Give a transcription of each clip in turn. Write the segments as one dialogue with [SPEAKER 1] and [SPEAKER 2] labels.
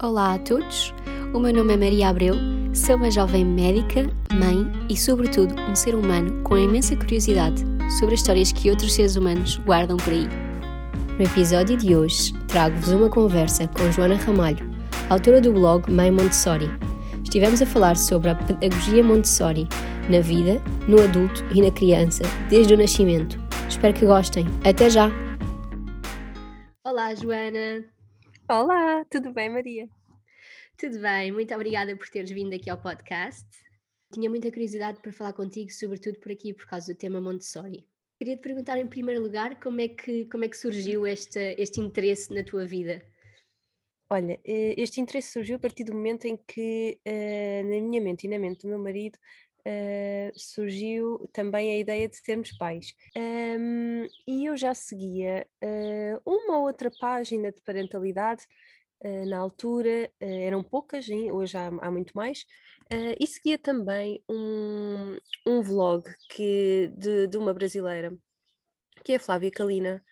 [SPEAKER 1] Olá a todos, o meu nome é Maria Abreu, sou uma jovem médica, mãe e, sobretudo, um ser humano com imensa curiosidade sobre as histórias que outros seres humanos guardam por aí. No episódio de hoje, trago-vos uma conversa com Joana Ramalho, autora do blog Mãe Montessori. Estivemos a falar sobre a pedagogia Montessori na vida, no adulto e na criança, desde o nascimento. Espero que gostem. Até já! Olá, Joana!
[SPEAKER 2] Olá, tudo bem, Maria?
[SPEAKER 1] Tudo bem, muito obrigada por teres vindo aqui ao podcast. Tinha muita curiosidade para falar contigo, sobretudo por aqui, por causa do tema Montessori. Queria te perguntar, em primeiro lugar, como é que, como é que surgiu este, este interesse na tua vida?
[SPEAKER 2] Olha, eh, este interesse surgiu a partir do momento em que, uh, na minha mente e na mente do meu marido, uh, surgiu também a ideia de sermos pais. Um, e eu já seguia uh, uma ou outra página de parentalidade uh, na altura, eram poucas, hein? hoje há, há, muito mais, e seguia também um, um vlog que, de, de uma brasileira, que é a Flávia Kalina,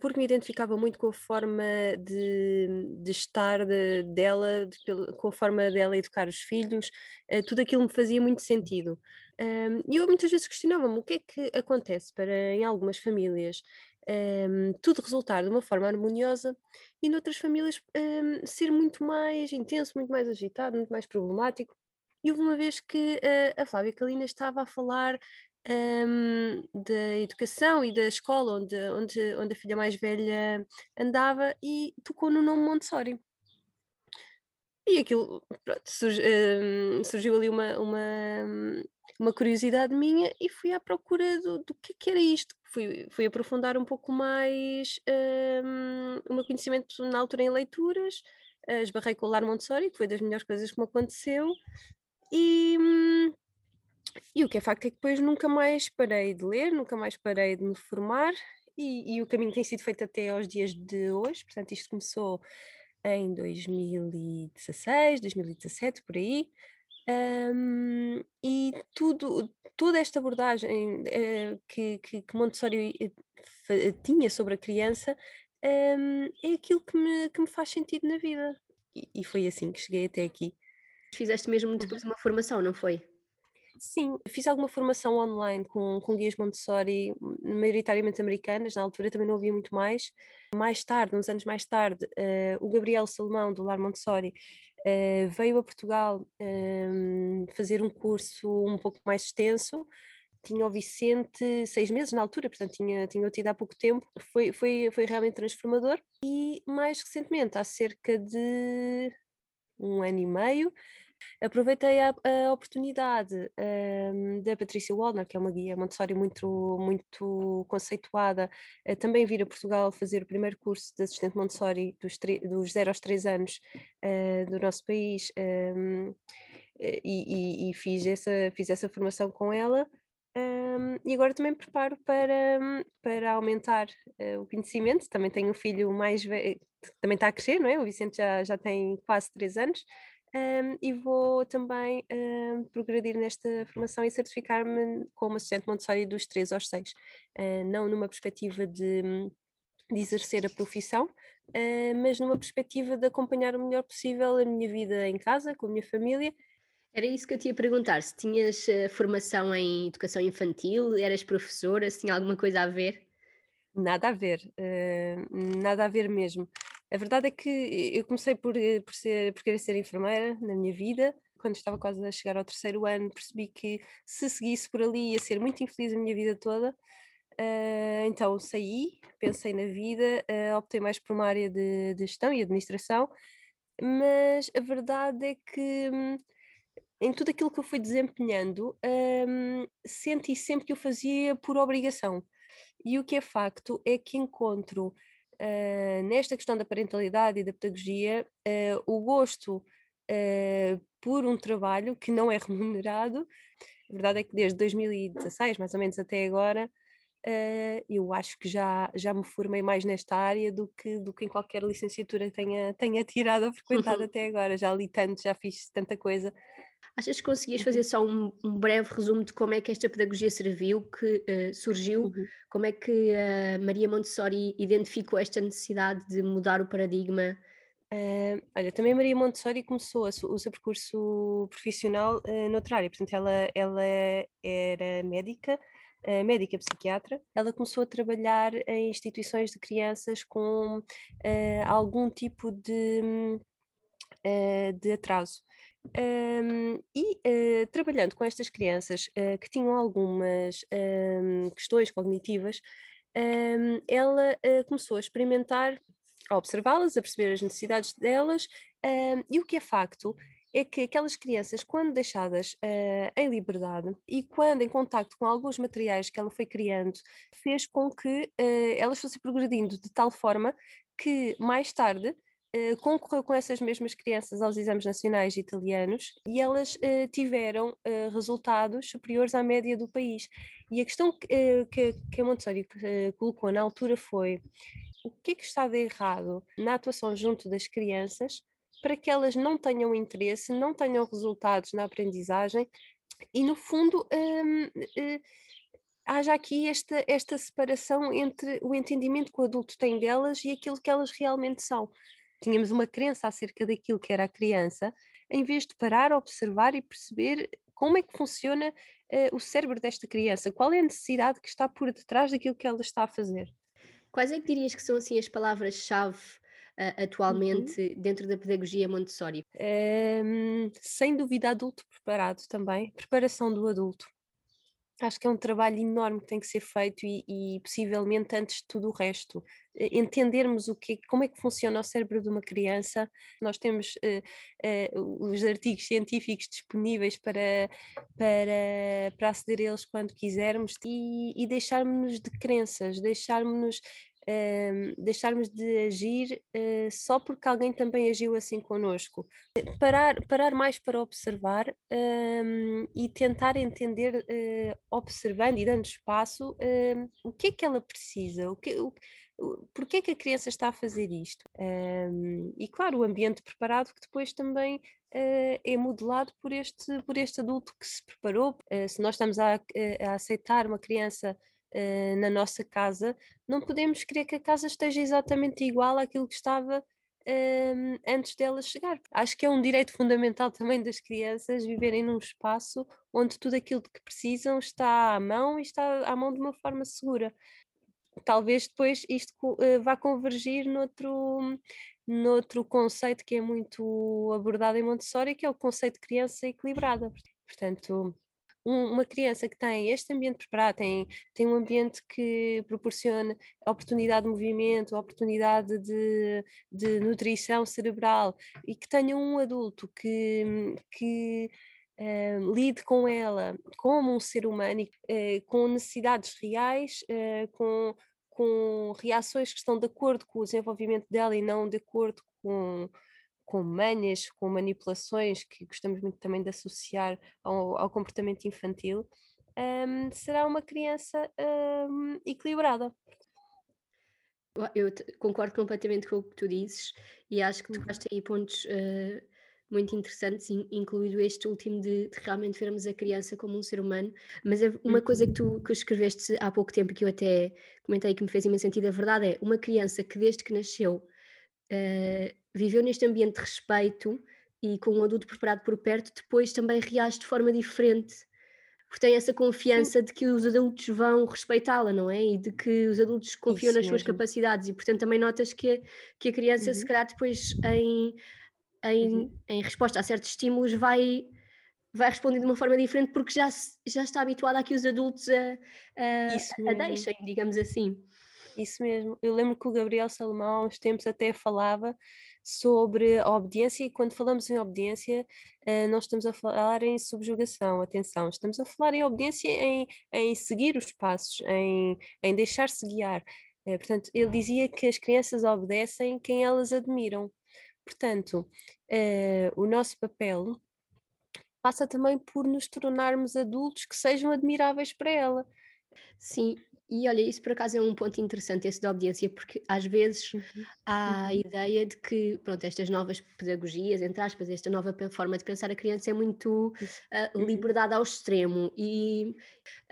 [SPEAKER 2] porque me identificava muito com a forma de, de estar de, dela, de, com a forma dela educar os filhos, uh, tudo aquilo me fazia muito sentido. E eu muitas vezes questionava-me o que é que acontece para, em algumas famílias, tudo resultar de uma forma harmoniosa e noutras famílias ser muito mais intenso, muito mais agitado, muito mais problemático. E houve uma vez que uh, a Flávia Kalina estava a falar um, da educação e da escola onde, onde, onde a filha mais velha andava e tocou no nome Montessori. E aquilo, pronto, surgi, um, surgiu ali uma, uma, uma curiosidade minha e fui à procura do, do que, é que era isto. Fui, fui aprofundar um pouco mais um, o meu conhecimento na altura em leituras, esbarrei com o Lar Montessori, que foi das melhores coisas que me aconteceu, e, hum, e o que é facto é que depois nunca mais parei de ler, nunca mais parei de me formar e, e o caminho tem sido feito até aos dias de hoje. Portanto, isto começou em 2016, 2017, por aí. Um, e tudo, toda esta abordagem uh, que, que, Montessori eh, tinha sobre a criança um, é aquilo que me, que me faz sentido na vida. E, e foi assim que cheguei até aqui.
[SPEAKER 1] Fizeste mesmo depois uhum. uma formação, não foi?
[SPEAKER 2] Sim, fiz alguma formação online com, com guias Montessori, maioritariamente americanas, na altura também não havia muito mais. Mais tarde, uns anos mais tarde, uh, o Gabriel Salomão, do Lar Montessori, uh, veio a Portugal uh, fazer um curso um pouco mais extenso. Tinha o Vicente seis meses na altura, portanto tinha, tinha tido há pouco tempo. Foi, foi, foi realmente transformador. E mais recentemente, há cerca de um ano e meio, Aproveitei a, a oportunidade um, da Patrícia Waldner, que é uma guia Montessori muito, muito conceituada, também vir a Portugal fazer o primeiro curso de assistente Montessori dos, dos 0 aos 3 anos uh, do nosso país. Um, e, e, e, fiz, essa, fiz essa formação com ela. Um, e agora também preparo para, para aumentar uh, o conhecimento. Também tenho um filho mais velho, também está a crescer, não é? O Vicente já, já tem quase 3 anos, um, e vou também um, progredir nesta formação e certificar-me como assistente Montessori dos 3 aos 6, uh, não numa perspectiva de, de exercer a profissão, uh, mas numa perspectiva de acompanhar o melhor possível a minha vida em casa, com a minha família.
[SPEAKER 1] Era isso que eu te ia perguntar, se tinhas uh, formação em educação infantil, eras professora, se tinha alguma coisa a ver?
[SPEAKER 2] Nada a ver, nada a ver mesmo. A verdade é que eu comecei por, eh, por, ser, por querer ser enfermeira na minha vida. Quando estava quase a chegar ao terceiro ano, percebi que se seguisse por ali ia ser muito infeliz a minha vida toda. Uh, então saí, pensei na vida, uh, optei mais por uma área de, de, gestão e administração, mas a verdade é que hum, em tudo aquilo que eu fui desempenhando, um, senti sempre que eu fazia por obrigação. E o que é facto é que encontro uh, nesta questão da parentalidade e da pedagogia, uh, o gosto uh, por um trabalho que não é remunerado. A verdade é que desde 2016, mais ou menos até agora, eu acho que já, já me formei mais nesta área do que, do que em qualquer licenciatura que tenha, tenha tirado ou frequentado até agora. Já li tanto, já fiz tanta coisa.
[SPEAKER 1] Achas que conseguias fazer só um, um, breve resumo de como é que esta pedagogia serviu, que uh, surgiu, uhum. como é que uh, Maria Montessori identificou esta necessidade de mudar o paradigma
[SPEAKER 2] Uh, olha, também a Maria Montessori começou o seu percurso profissional uh, noutra área, portanto, ela, ela era médica, uh, médica psiquiatra. Ela começou a trabalhar em instituições de crianças com uh, algum tipo de, de atraso. Um, e trabalhando com estas crianças que tinham algumas um, questões cognitivas, um, ela começou a experimentar a observá-las, a perceber as necessidades delas, uh, e o que é facto é que aquelas crianças, quando deixadas uh, em liberdade e quando em contacto com alguns materiais que ela foi criando, fez com que uh, elas fossem progredindo de tal forma que mais tarde Uh, concorreu com essas mesmas crianças aos exames nacionais italianos e elas uh, tiveram uh, resultados superiores à média do país. E a questão que, que, que a Montessori colocou na altura foi: o que é que está de errado na atuação junto das crianças para que elas não tenham interesse, não tenham resultados na aprendizagem e, no fundo, hum, uh, haja aqui esta, esta separação entre o entendimento que o adulto tem delas e aquilo que elas realmente são. Tínhamos uma crença acerca daquilo que era a criança, em vez de parar, observar e perceber como é que funciona uh, o cérebro desta criança, qual é a necessidade que está por detrás daquilo que ela está a fazer.
[SPEAKER 1] Quais é que dirias que são assim as palavras-chave uh, atualmente uhum. dentro da pedagogia Montessori?
[SPEAKER 2] Um, sem dúvida, adulto preparado também, preparação do adulto. Acho que é um trabalho enorme que tem que ser feito e, e possivelmente antes de tudo o resto. Entendermos o que, como é que funciona o cérebro de uma criança. Nós temos uh, uh, os artigos científicos disponíveis para, para, para aceder a eles quando quisermos e, e deixarmos-nos de crenças, deixarmos-nos uh, deixarmos de agir uh, só porque alguém também agiu assim connosco. Parar, parar mais para observar um, e tentar entender, uh, observando e dando espaço, o que é que ela precisa, o que, o, Porquê é que a criança está a fazer isto? Um, e claro, o ambiente preparado que depois também uh, é modelado por este, por este adulto que se preparou. Uh, se nós estamos a, a aceitar uma criança uh, na nossa casa, não podemos querer que a casa esteja exatamente igual àquilo que estava uh, antes dela chegar. Acho que é um direito fundamental também das crianças viverem num espaço onde tudo aquilo que precisam está à mão e está à mão de uma forma segura. Talvez depois isto uh, vá convergir noutro, noutro conceito que é muito abordado em Montessori, que é o conceito de criança equilibrada. Portanto, um, uma criança que tem este ambiente preparado, tem, tem um ambiente que proporciona oportunidade de movimento, oportunidade de, de nutrição cerebral e que tenha um adulto que, que uh, lide com ela como um ser humano, uh, com necessidades reais, uh, com, com reações que estão de acordo com o desenvolvimento dela e não de acordo com com manhas, com manipulações, que gostamos muito também de associar ao, ao comportamento infantil, um, será uma criança um, equilibrada.
[SPEAKER 1] Eu concordo completamente com o que tu dizes e acho que tu tocaste uhum. aí pontos uh, muito interessantes, incluído este último de, de, realmente vermos a criança como um ser humano. Mas uma coisa que tu que escreveste há pouco tempo que eu até comentei que me fez imenso sentido, a verdade é uma criança que desde que nasceu uh, viveu neste ambiente de respeito e com um adulto preparado por perto, depois também reage de forma diferente. Porque tem essa confiança Sim. de que os adultos vão respeitá-la, não é? E de que os adultos confiam Isso nas mesmo. suas capacidades. E, portanto, também notas que, que a criança, uhum. se calhar, depois, em, em, uhum. em resposta a certos estímulos, vai, vai responder de uma forma diferente porque já, já está habituada a que os adultos a, a, a deixem, digamos assim.
[SPEAKER 2] Isso mesmo. Eu lembro que o Gabriel Salomão, há uns tempos, até falava sobre a obediência, e quando falamos em obediência, uh, não estamos a falar em subjugação, atenção, estamos a falar em obediência em, em seguir os passos, em, em deixar-se guiar. Uh, portanto, ele dizia que as crianças obedecem quem elas admiram. Portanto, uh, o nosso papel passa também por nos tornarmos adultos que sejam admiráveis para ela.
[SPEAKER 1] Sim, E olha, isso por acaso é um ponto interessante, esse da obediência, porque às vezes uhum. há a uhum. ideia de que, pronto, estas novas pedagogias, entre aspas, esta nova forma de pensar a criança é muito uh, liberdade ao extremo e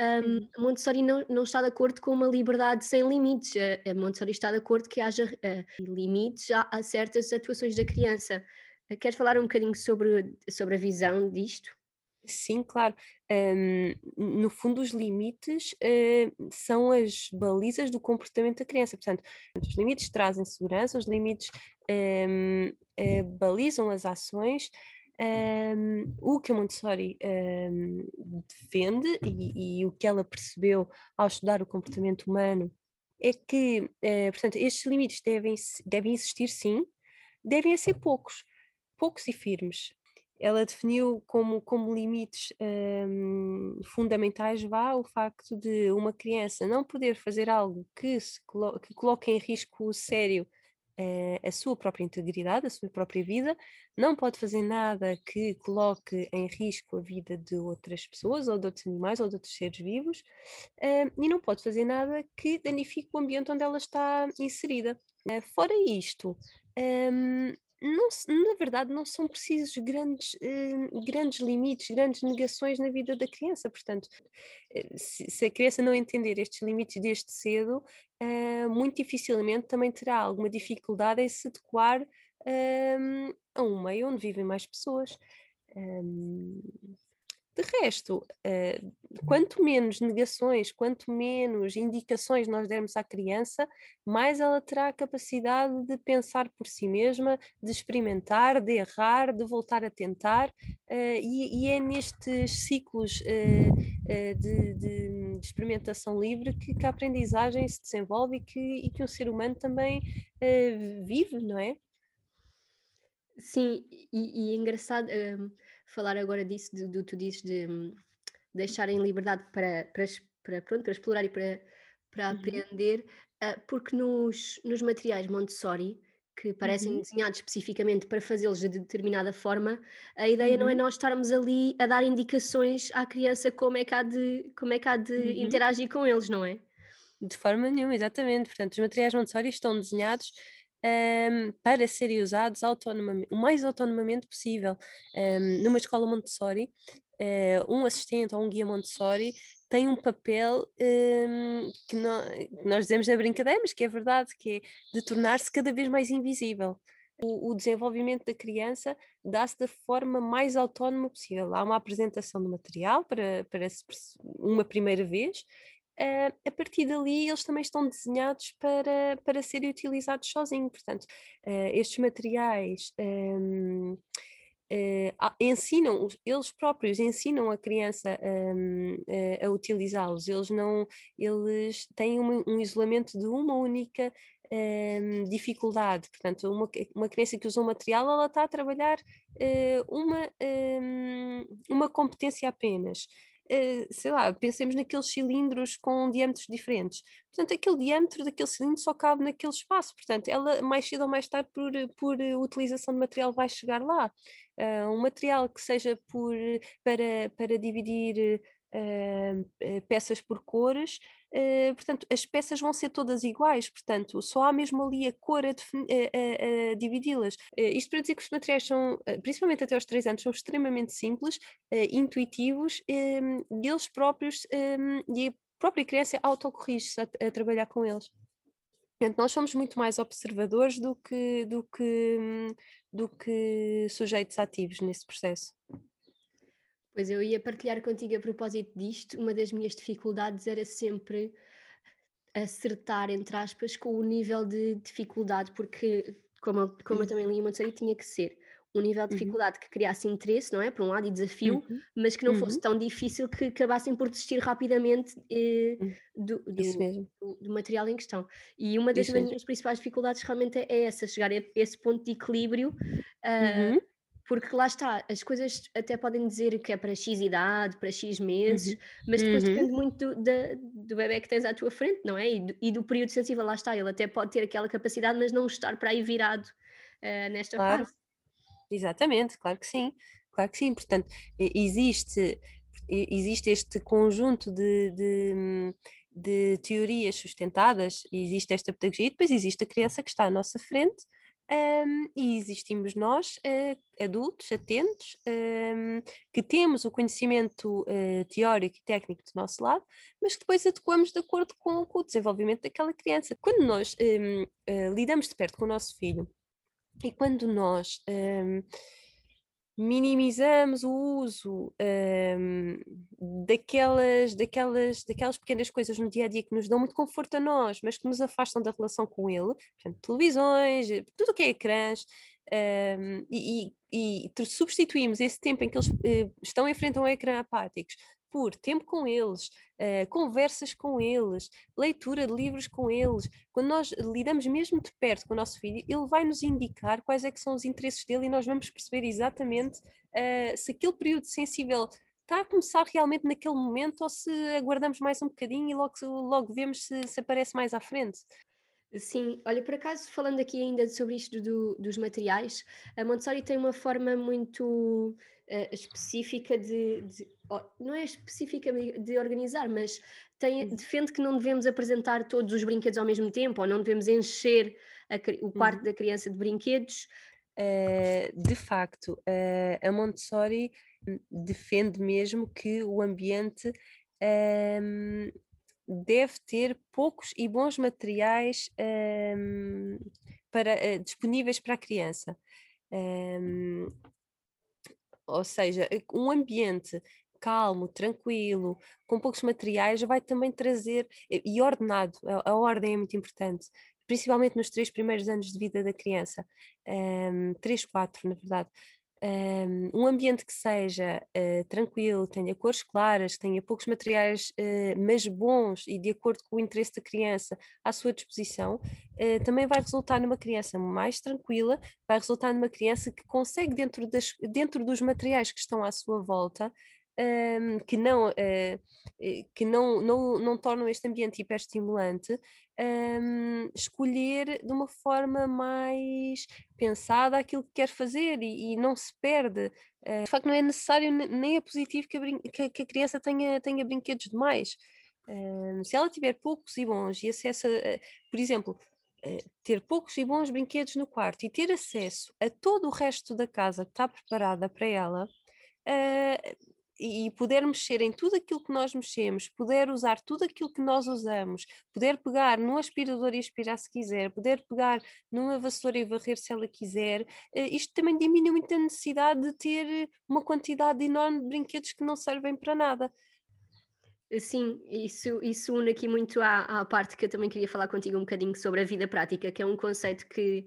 [SPEAKER 1] um, Montessori não, não está de acordo com uma liberdade sem limites. A, a Montessori está de acordo que haja uh, limites a, a, certas atuações da criança. Queres falar um bocadinho sobre, sobre a visão disto?
[SPEAKER 2] Sim, claro. Um, no fundo, os limites uh, são as balizas do comportamento da criança. Portanto, os limites trazem segurança, os limites um, uh, balizam as ações. Um, o que a Montessori defende e, e, o que ela percebeu ao estudar o comportamento humano é que, uh, portanto, estes limites devem, devem existir sim, devem ser poucos, poucos e firmes ela definiu como, como limites um, fundamentais vá o facto de uma criança não poder fazer algo que, se colo que coloque em risco sério uh, a sua própria integridade, a sua própria vida, não pode fazer nada que coloque em risco a vida de outras pessoas ou de outros animais ou de outros seres vivos uh, e não pode fazer nada que danifique o ambiente onde ela está inserida. Uh, fora isto, um, não, na verdade, não são precisos grandes, uh, grandes limites, grandes negações na vida da criança. Portanto, eh, se, a criança não entender estes limites desde cedo, uh, muito dificilmente também terá alguma dificuldade em se adequar uh, a um meio onde vivem mais pessoas. Um, de resto, uh, quanto menos negações, quanto menos indicações nós dermos à criança, mais ela terá a capacidade de pensar por si mesma, de experimentar, de errar, de voltar a tentar, uh, e, é nestes ciclos uh, de, de, experimentação livre que, que, a aprendizagem se desenvolve e que, e que o ser humano também vive, não é?
[SPEAKER 1] Sim, e, e é engraçado falar agora disso, do, do tu dizes de um, deixarem liberdade para, para, para, pronto, para explorar e para, para uhum. aprender, uh, porque nos, nos materiais Montessori, que parecem uhum. desenhados especificamente para fazê-los de determinada forma, a ideia uhum. não é uhum. nós estarmos ali a dar indicações à criança como é que há de, como é que há de uhum. interagir com eles, não é?
[SPEAKER 2] De forma nenhuma, exatamente. Portanto, os materiais Montessori estão desenhados um, para serem usados o mais autonomamente possível. Um, numa escola Montessori, uh, um assistente ou um guia Montessori tem um papel um, que, que, nós dizemos na brincadeira, mas que é verdade, que é de tornar-se cada vez mais invisível. O, o desenvolvimento da criança dá-se da forma mais autónoma possível. Há uma apresentação do material para, para uma primeira vez Uh, a partir dali eles também estão desenhados para, para serem utilizados sozinhos. Portanto, uh, estes materiais um, uh, ah, ensinam, eles próprios ensinam a criança um, a utilizá-los. Eles não, eles têm um, um isolamento de uma única um, dificuldade. Portanto, uma, uma criança que usa um material, ela está a trabalhar uma, uma competência apenas. Eh, sei lá, pensemos naqueles cilindros com diâmetros diferentes. Portanto, aquele diâmetro daquele cilindro só cabe naquele espaço. Portanto, ela mais cedo ou mais tarde, por, por utilização de material, vai chegar lá. Uh, um material que seja por, para, para dividir uh, peças por cores, uh, portanto, as peças vão ser todas iguais, portanto, só há mesmo ali a cor a, a, a dividi-las. Uh, isto para dizer que os materiais são, principalmente até aos 3 anos, são extremamente simples, intuitivos um, e eles próprios, um, e a própria criança autocorrige-se a, a trabalhar com eles. Portanto, nós somos muito mais observadores do que, do que, hum, do que sujeitos ativos nesse processo.
[SPEAKER 1] Pois eu ia partilhar contigo a propósito disto. Uma das minhas dificuldades era sempre acertar, entre aspas, com o nível de dificuldade, porque, como, como eu uhum. também li uma série, tinha que ser um nível de uhum. dificuldade uhum. que criasse interesse, não é? Por um lado, e desafio, uhum. mas que não uhum. fosse tão difícil que acabassem por desistir rapidamente eh, do, do, do, do, material em questão. E uma das minhas principais dificuldades realmente é essa, chegar a esse ponto de equilíbrio. Uh, porque lá está, as coisas até podem dizer que é para X idade, para X meses, uhum. mas depois uhum. depende muito do, do bebê que tens à tua frente, não é? E do, e do, período sensível, lá está, ele até pode ter aquela capacidade, mas não estar para aí virado uh, nesta
[SPEAKER 2] claro.
[SPEAKER 1] fase.
[SPEAKER 2] Exatamente, claro que sim, claro que sim. Portanto, existe, existe este conjunto de, de de teorias sustentadas, existe esta pedagogia, e depois existe a criança que está à nossa frente um, e existimos nós, uh, adultos, atentos, um, que temos o conhecimento uh, teórico e técnico do nosso lado, mas que depois adequamos de acordo com, o desenvolvimento daquela criança. Quando nós um, uh, eh, lidamos de perto com o nosso filho e quando nós minimizamos o uso um, daquelas, daquelas, daquelas pequenas coisas no dia a dia que nos dão muito conforto a nós, mas que nos afastam da relação com ele, portanto, televisões, tudo o que é ecrãs, um, e, e, e, substituímos esse tempo em que eles uh, estão em frente a um ecrã apáticos por tempo com eles, uh, conversas com eles, leitura de livros com eles. Quando nós lidamos mesmo de perto com o nosso filho, ele vai nos indicar quais é que são os interesses dele e nós vamos perceber exatamente uh, se aquele período sensível está a começar realmente naquele momento ou se aguardamos mais um bocadinho e logo, logo vemos se, se aparece mais à frente.
[SPEAKER 1] Sim, olha, por acaso, falando aqui ainda sobre isto do, dos materiais, a Montessori tem uma forma muito uh, específica de, de oh, não é específica de organizar, mas tem, uhum. defende que não devemos apresentar todos os brinquedos ao mesmo tempo, ou não devemos encher a, o quarto uhum. da criança de brinquedos.
[SPEAKER 2] Uh, de facto, uh, a Montessori defende mesmo que o ambiente um, deve ter poucos e bons materiais um, para, uh, disponíveis para a criança. Um, ou seja, eh, um ambiente calmo, tranquilo, com poucos materiais, vai também trazer, e ordenado, a, a ordem é muito importante, principalmente nos três primeiros anos de vida da criança, um, três, quatro, na verdade um ambiente que seja uh, tranquilo, tenha cores claras, tenha poucos materiais, uh, mas bons e de acordo com o interesse da criança à sua disposição, uh, também vai resultar numa criança mais tranquila, vai resultar numa criança que consegue, dentro, das, dentro dos materiais que estão à sua volta, um, que, não, uh, que não, não, não tornam este ambiente hiperestimulante, um, escolher de uma forma mais pensada aquilo que quer fazer e, e não se perde. Uh, de facto, não é necessário nem é positivo que a, que, que a criança tenha, tenha brinquedos demais. Um, se ela tiver poucos e bons e acesso, a, por exemplo, ter poucos e bons brinquedos no quarto e ter acesso a todo o resto da casa que está preparada para ela, e poder mexer em tudo aquilo que nós mexemos, poder usar tudo aquilo que nós usamos, poder pegar no aspirador e aspirar se quiser, poder pegar numa vassoura e varrer se ela quiser, eh, isto também diminui muito a necessidade de ter uma quantidade enorme de brinquedos que não servem para nada.
[SPEAKER 1] Sim, isso, isso une aqui muito à, à parte que eu também queria falar contigo um bocadinho sobre a vida prática, que é um conceito que,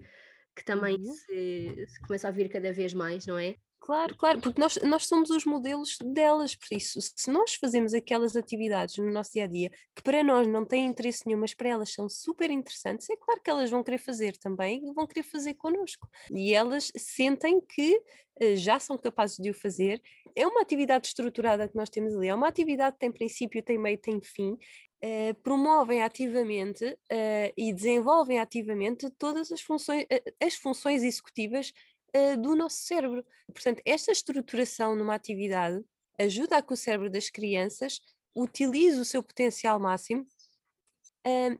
[SPEAKER 1] que também uhum. se, se começa a vir cada vez mais, não é?
[SPEAKER 2] Claro, claro, porque nós, nós somos os modelos delas, por isso, se nós fazemos aquelas atividades no nosso dia a dia que para nós não têm interesse nenhum, mas para elas são super interessantes, é claro que elas vão querer fazer também e vão querer fazer connosco. E elas sentem que uh, já são capazes de o fazer. É uma atividade estruturada que nós temos ali, é uma atividade que tem princípio, tem meio, tem fim. Uh, promovem ativamente uh, e desenvolvem ativamente todas as funções, as funções executivas uh, do nosso cérebro. Portanto, esta estruturação numa atividade ajuda a que o cérebro das crianças utilize o seu potencial máximo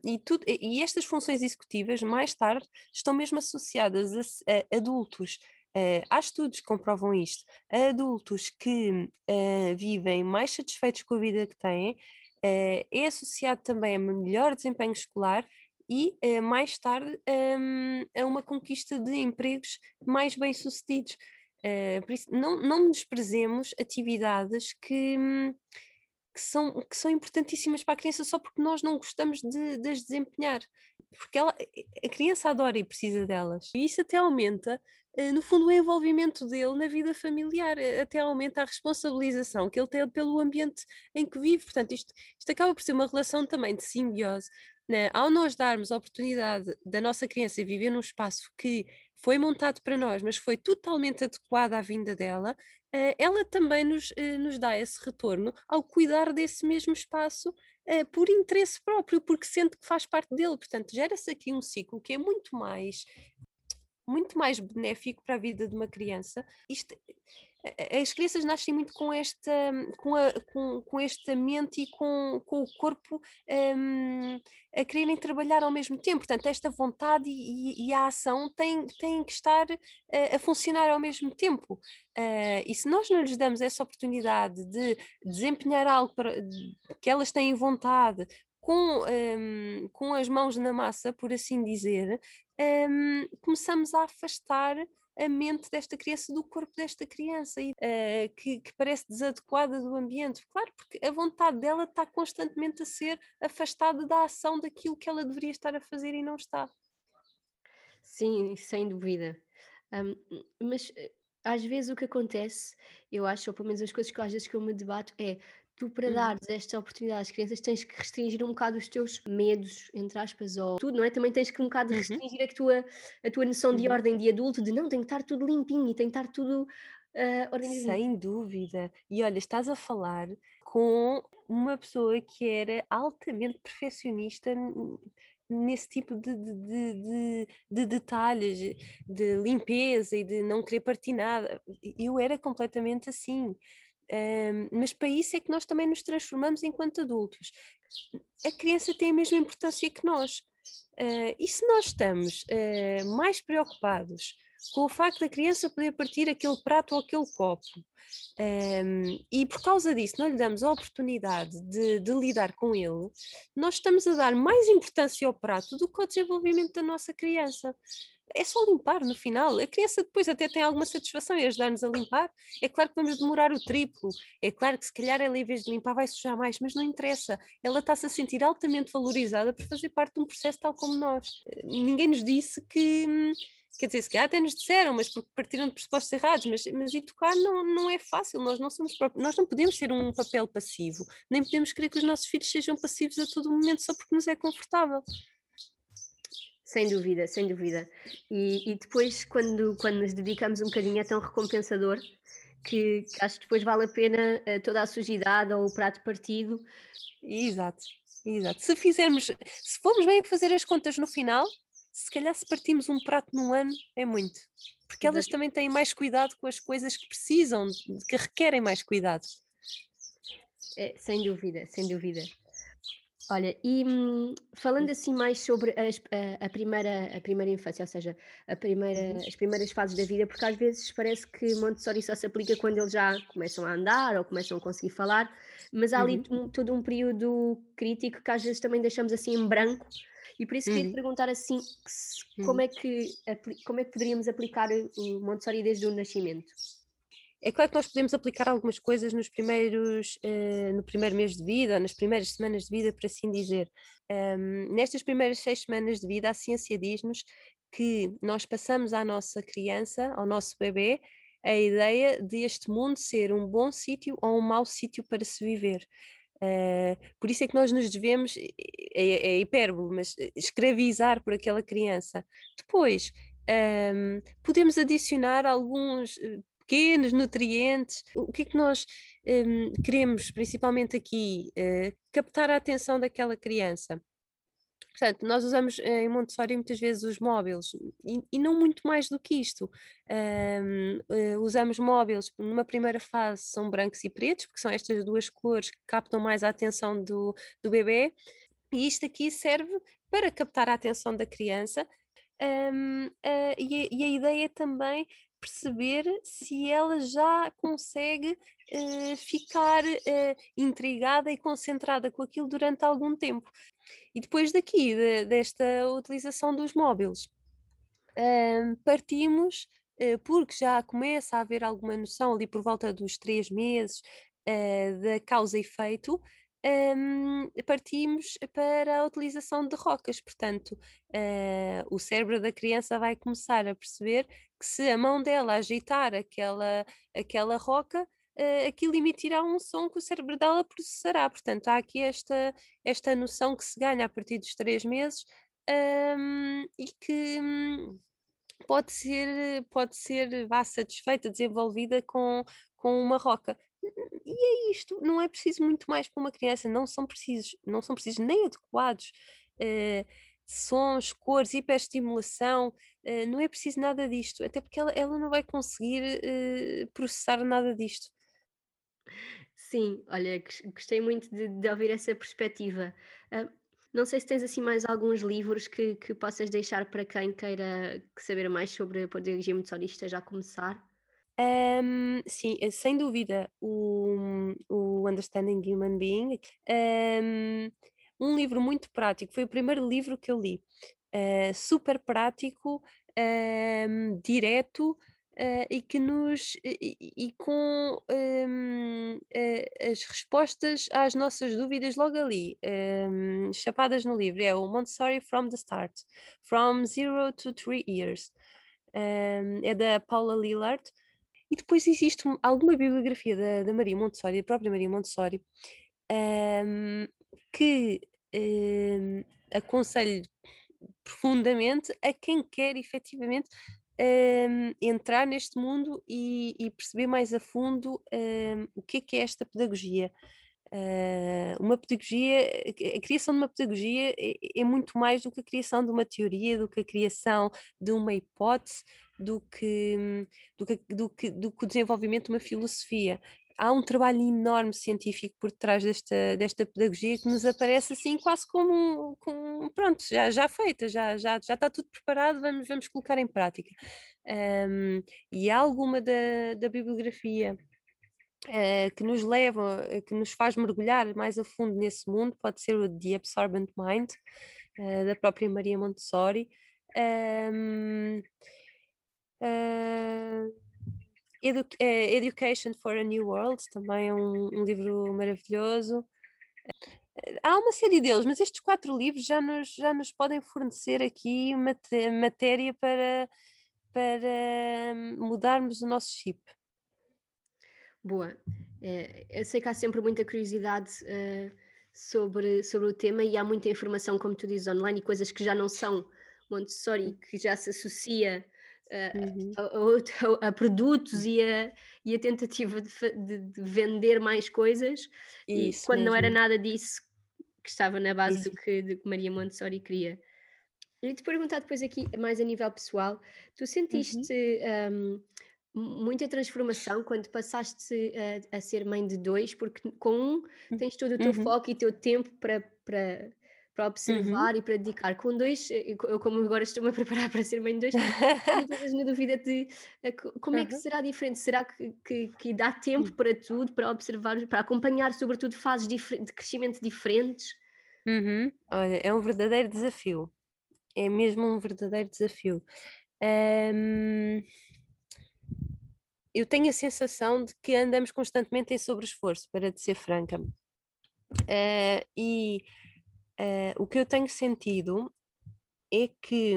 [SPEAKER 2] e, tudo, e estas funções executivas, mais tarde, estão mesmo associadas a, a adultos. Uh, há estudos que comprovam isto. A adultos que uh, vivem mais satisfeitos com a vida que têm, uh, é associado também a melhor desempenho escolar e uh, mais tarde um, a uma conquista de empregos mais bem-sucedidos. Uh, não, não desprezemos atividades que, que, são, que são importantíssimas para a criança só porque nós não gostamos de, de as desempenhar. Porque ela, a criança adora e precisa delas. E isso até aumenta eh, no fundo, o envolvimento dele na vida familiar, até aumenta a responsabilização que ele tem pelo ambiente em que vive. Portanto, isto, isto acaba por ser uma relação também de simbiose, né, ao nós darmos a oportunidade da nossa criança viver num espaço que foi montado para nós, mas foi totalmente adequado à vinda dela, uh, ela também nos, uh, nos dá esse retorno ao cuidar desse mesmo espaço uh, por interesse próprio, porque sente que faz parte dele. Portanto, gera-se aqui um ciclo que é muito mais muito mais benéfico para a vida de uma criança. Isto, as crianças nascem muito com esta, com, a, com, com esta mente e com, com o corpo um, a quererem trabalhar ao mesmo tempo. Portanto, esta vontade e, e a ação têm, têm que estar a, a funcionar ao mesmo tempo. Uh, e se nós não lhes damos essa oportunidade de desempenhar algo para, que elas têm vontade, com, um, com as mãos na massa, por assim dizer, um, começamos a afastar a mente desta criança do corpo desta criança e, uh, que, que, parece desadequada do ambiente. Claro, porque a vontade dela está constantemente a ser afastada da ação daquilo que ela deveria estar a fazer e não está.
[SPEAKER 1] Sim, sem dúvida. Um, mas eh, às vezes o que acontece, eu acho, ou pelo menos as coisas que às vezes que eu me debato, é tu para uhum. dares esta oportunidade às crianças tens que restringir um bocado os teus medos, entre aspas, ou tudo, não é? Também tens que um bocado uhum. restringir a tua, a tua noção de uhum. ordem de adulto, de não, tem que estar tudo limpinho e tem que estar tudo uh, organizado.
[SPEAKER 2] Sem dúvida. E olha, estás a falar com uma pessoa que era altamente perfeccionista nesse tipo de, de, de, de, detalhes, de limpeza e de não querer partir nada. Eu era completamente assim mas para isso é que nós também nos transformamos enquanto adultos. A criança tem a mesma importância que nós. Uh, e se nós estamos uh, mais preocupados com o facto da criança poder partir aquele prato ou aquele copo, um, e por causa disso não lhe damos a oportunidade de, de, lidar com ele, nós estamos a dar mais importância ao prato do que ao desenvolvimento da nossa criança é só limpar no final. A criança depois até tem alguma satisfação em ajudar-nos a limpar. É claro que vamos demorar o triplo. É claro que se calhar ela, em vez de limpar, vai sujar mais, mas não interessa. Ela está-se a sentir altamente valorizada por fazer parte de um processo tal como nós. Ninguém nos disse que. Quer dizer, se calhar até nos disseram, mas porque partiram de pressupostos errados, mas, mas educar não, não é fácil, nós não somos próprios, nós não podemos ser um papel passivo, nem podemos querer que os nossos filhos sejam passivos a todo momento só porque nos é confortável.
[SPEAKER 1] Sem dúvida, sem dúvida. E, e, depois, quando, quando nos dedicamos um bocadinho, é tão recompensador que, que acho que depois vale a pena uh, toda a sujidade ou o prato partido.
[SPEAKER 2] Exato, exato. Se fizermos, se formos bem a fazer as contas no final, se calhar se partimos um prato num ano, é muito. Porque elas Exato. também têm mais cuidado com as coisas que precisam, que requerem mais cuidado.
[SPEAKER 1] É, sem dúvida, sem dúvida. Olha, e hum, falando assim mais sobre as- a, a primeira, a primeira infância, ou seja, a primeira, uhum. as primeiras fases da vida, porque às vezes parece que Montessori só se aplica quando eles já começam a andar ou começam a conseguir falar, mas há ali Uhum. um- todo um período crítico que às vezes também deixamos assim em branco, e por isso queria Uhum. perguntar assim, como uhum. é que, como é que poderíamos aplicar o Montessori desde o nascimento?
[SPEAKER 2] É claro que nós podemos aplicar algumas coisas nos primeiros, uh, no primeiro mês de vida, nas primeiras semanas de vida, por assim dizer. Um, nestas primeiras seis semanas de vida, a ciência diz-nos que nós passamos à nossa criança, ao nosso bebê, a ideia de este mundo ser um bom sítio ou um mau sítio para se viver. Uh, por isso é que nós nos devemos, é, é hipérbole, mas escravizar por aquela criança. Depois, um, podemos adicionar alguns pequenos nutrientes. O que é que nós um, queremos, principalmente aqui, uh, captar a atenção daquela criança? Portanto, nós usamos em Montessori muitas vezes os móveis e, e não muito mais do que isto. Um, uh, eh, usamos móveis, numa primeira fase são brancos e pretos, porque são estas duas cores que captam mais a atenção do, do bebê, e isto aqui serve para captar a atenção da criança. Um, uh, e, a, e, a, ideia é também perceber se ela já consegue uh, ficar uh, intrigada e concentrada com aquilo durante algum tempo. E depois daqui, de, desta utilização dos móveis, uh, partimos, porque já começa a haver alguma noção ali por volta dos três meses da causa e efeito, um, partimos para a utilização de rocas. Portanto, uh, o cérebro da criança vai começar a perceber que se a mão dela agitar aquela, aquela roca, uh, aquilo emitirá um som que o cérebro dela processará. Portanto, há aqui esta, esta noção que se ganha a partir dos três meses um, e que. Um, pode ser, pode ser vá, satisfeita, desenvolvida com, com uma roca e é isto, não é preciso muito mais para uma criança, não são precisos, não são precisos nem adequados uh, sons, cores, hiperestimulação, uh, não é preciso nada disto, até porque ela, ela não vai conseguir uh, processar nada disto.
[SPEAKER 1] Sim, olha, gostei muito de, de ouvir essa perspectiva. Uh, não sei se tens assim mais alguns livros que, que possas deixar para quem queira saber mais sobre a pedagogia metodista já começar.
[SPEAKER 2] Um, sim, eh, sem dúvida, o, o Understanding Human Being. Um, um livro muito prático, foi o primeiro livro que eu li. Uh, super prático, um, direto, uh, e que nos e, e com uh, as respostas às nossas dúvidas logo ali, chapadas no livro, é o Montessori from the Start, From Zero to Three Years. é da Paula Lillard. E depois existe alguma bibliografia da, da Maria Montessori, da própria Maria Montessori, que aconselho profundamente a quem quer efetivamente um, entrar neste mundo e, e, perceber mais a fundo um, o que é que é esta pedagogia. Uh, uma pedagogia, a criação de uma pedagogia é, é, muito mais do que a criação de uma teoria, do que a criação de uma hipótese, do que, do que, do que, do que o desenvolvimento de uma filosofia há um trabalho enorme científico por trás desta, desta pedagogia que nos aparece assim quase como, como pronto, já, já feita, já, já, já está tudo preparado, vamos, vamos colocar em prática. Um, e há alguma da, da bibliografia uh, que nos leva, que nos faz mergulhar mais a fundo nesse mundo, pode ser o The Absorbent Mind, uh, da própria Maria Montessori. Um, Edu eh, Education for a New World, também é um, um, livro maravilhoso. Eh, há uma série deles, mas estes quatro livros já nos, já nos podem fornecer aqui matéria para, para mudarmos o nosso chip.
[SPEAKER 1] Boa. É, eu sei que há sempre muita curiosidade uh, sobre, sobre o tema e há muita informação, como tu dizes, online e coisas que já não são Montessori, que já se associa. A, a, a, produtos e a, e a tentativa de, de, de vender mais coisas, Isso e quando mesmo. não era nada disso que estava na base do que, do que Maria Montessori queria. E te perguntar depois aqui, mais a nível pessoal, tu sentiste uhum. um, muita transformação quando passaste a, a, ser mãe de dois, porque com um hum. tens todo o teu uhum. foco e o teu tempo para, para, para uhum. observar uhum. e para dedicar. Com dois, eh, eu como agora estou-me a preparar para ser mãe de dois, tenho na dúvida de eh, como é que será diferente? Será que, que, que, dá tempo hum. para tudo, para observar, para acompanhar, sobretudo, fases de crescimento diferentes?
[SPEAKER 2] Uhum. Olha, é um verdadeiro desafio. É mesmo um verdadeiro desafio. Eu tenho a sensação de que andamos constantemente em sobre-esforço, para te ser franca. Uh, e Uh, o que eu tenho sentido é que.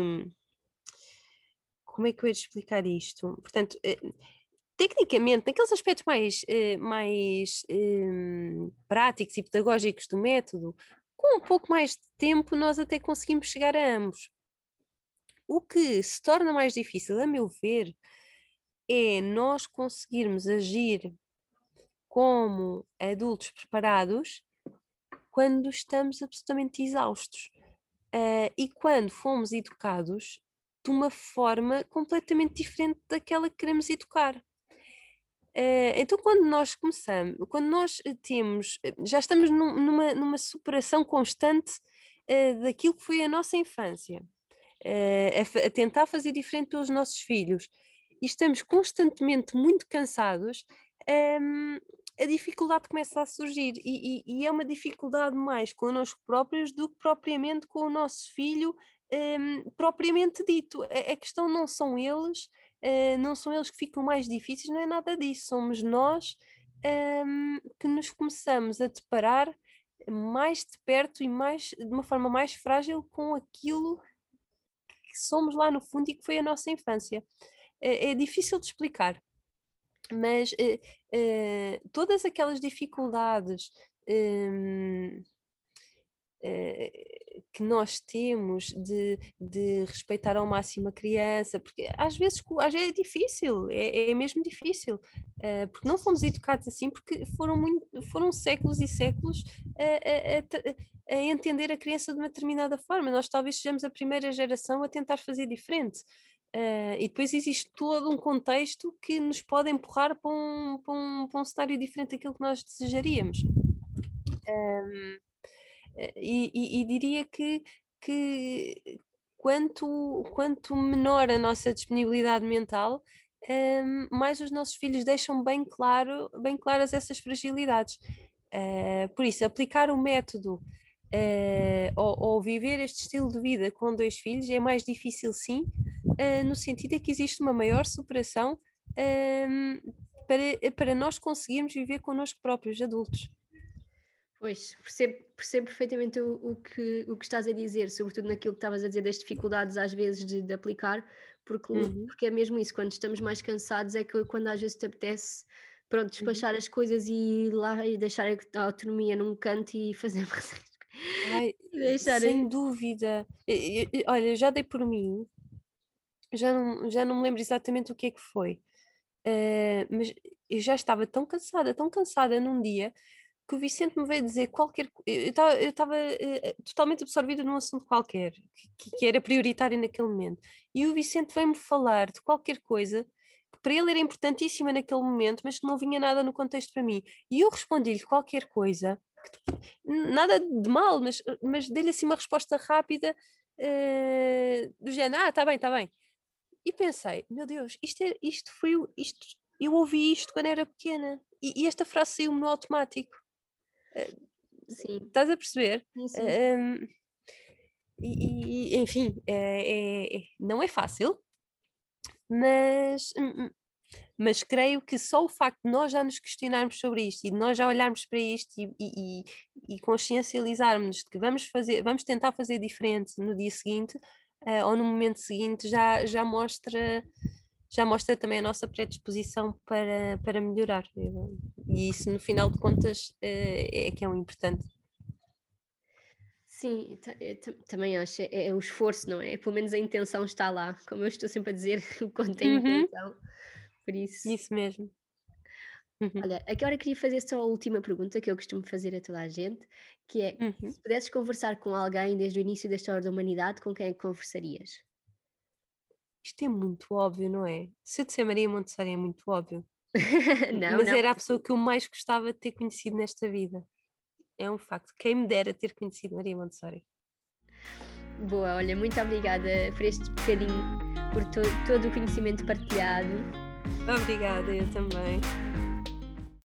[SPEAKER 2] Como é que eu ia explicar isto? Portanto, uh, tecnicamente, naqueles aspectos mais, uh, mais práticos e pedagógicos do método, com um pouco mais de tempo, nós até conseguimos chegar a ambos. O que se torna mais difícil, a meu ver, é nós conseguirmos agir como adultos preparados quando estamos absolutamente exaustos uh, e quando fomos educados de uma forma completamente diferente daquela que queremos educar. Uh, então, quando nós começamos, quando nós temos, já estamos num, numa, numa superação constante uh, daquilo que foi a nossa infância, a, a, tentar fazer diferente pelos nossos filhos, e estamos constantemente muito cansados, um, ehm, a dificuldade começa a surgir e, e, e, é uma dificuldade mais connosco próprios do que propriamente com o nosso filho um, propriamente dito. A, a, questão não são eles, uh, não são eles que ficam mais difíceis, não é nada disso, somos nós um, que nos começamos a deparar mais de perto e mais de uma forma mais frágil com aquilo que somos lá no fundo e que foi a nossa infância. É, é difícil de explicar mas uh, uh, todas aquelas dificuldades um, uh, que nós temos de, de, respeitar ao máximo a criança, porque às vezes, às vezes é difícil, é, é mesmo difícil, porque não fomos educados assim, porque foram, muito, foram séculos e séculos a, a, a, entender a criança de uma determinada forma. Nós talvez sejamos a primeira geração a tentar fazer diferente. Uh, e depois existe todo um contexto que nos pode empurrar para um, para um, para um cenário diferente daquilo que nós desejaríamos. Um, e, e, e, diria que, que quanto, quanto menor a nossa disponibilidade mental, um, mais os nossos filhos deixam bem, claro, bem claras essas fragilidades. Uh, por isso, aplicar o método uh, ou, ou, viver este estilo de vida com dois filhos é mais difícil, sim, uh, no sentido de que existe uma maior superação um, para, para nós conseguirmos viver connosco próprios, adultos.
[SPEAKER 1] Pois, percebo, percebo perfeitamente o, o, que, o que estás a dizer, sobretudo naquilo que estavas a dizer das dificuldades às vezes de, de aplicar, porque, uhum. porque é mesmo isso, quando estamos mais cansados é que quando às vezes te apetece pronto, uhum. despachar uhum. as coisas e ir lá e deixar a autonomia num canto e fazer
[SPEAKER 2] Ai, deixar sem dúvida. Olha, já dei por mim, já não, já não me lembro exatamente o que é que foi, uh, mas eu já estava tão cansada, tão cansada num dia que o Vicente me veio dizer qualquer eu estava uh, totalmente absorvida num assunto qualquer que, que, era prioritário naquele momento. E o Vicente veio-me falar de qualquer coisa que para ele era importantíssima naquele momento mas que não vinha nada no contexto para mim. E eu respondi-lhe qualquer coisa nada de mal mas, mas dei-lhe assim uma resposta rápida uh, do género, ah, está bem, está bem e pensei, meu Deus, isto, é, isto foi isto, eu ouvi isto quando era pequena e, e esta frase saiu-me no automático Sim. Estás a perceber? Sim, sim. Um, e, e, enfim, é, é, é, não é fácil, mas, hum, hum, mas creio que só o facto de nós já nos questionarmos sobre isto e de nós já olharmos para isto e, e, e consciencializarmos de que vamos fazer, vamos tentar fazer diferente no dia seguinte uh, ou no momento seguinte já, já mostra já mostra também a nossa predisposição para, para melhorar. E isso, no final de contas, é, é que é o importante.
[SPEAKER 1] Sim, também acho, é, é, o esforço, não é? Pelo menos a intenção está lá, como eu estou sempre a dizer, o quanto uhum. intenção. Por isso.
[SPEAKER 2] Isso mesmo.
[SPEAKER 1] Uhum. Olha, agora queria fazer só a última pergunta que eu costumo fazer a toda a gente, que é: uhum. se pudesses conversar com alguém desde o início da história da humanidade, com quem é conversarias?
[SPEAKER 2] Isto é muito óbvio, não é? Se eu disser Maria Montessori é muito óbvio.
[SPEAKER 1] não,
[SPEAKER 2] Mas
[SPEAKER 1] não.
[SPEAKER 2] era a pessoa que eu mais gostava de ter conhecido nesta vida. É um facto. Quem me dera ter conhecido Maria Montessori.
[SPEAKER 1] Boa, olha, muito obrigada por este bocadinho, por to todo o conhecimento partilhado.
[SPEAKER 2] Obrigada, eu também.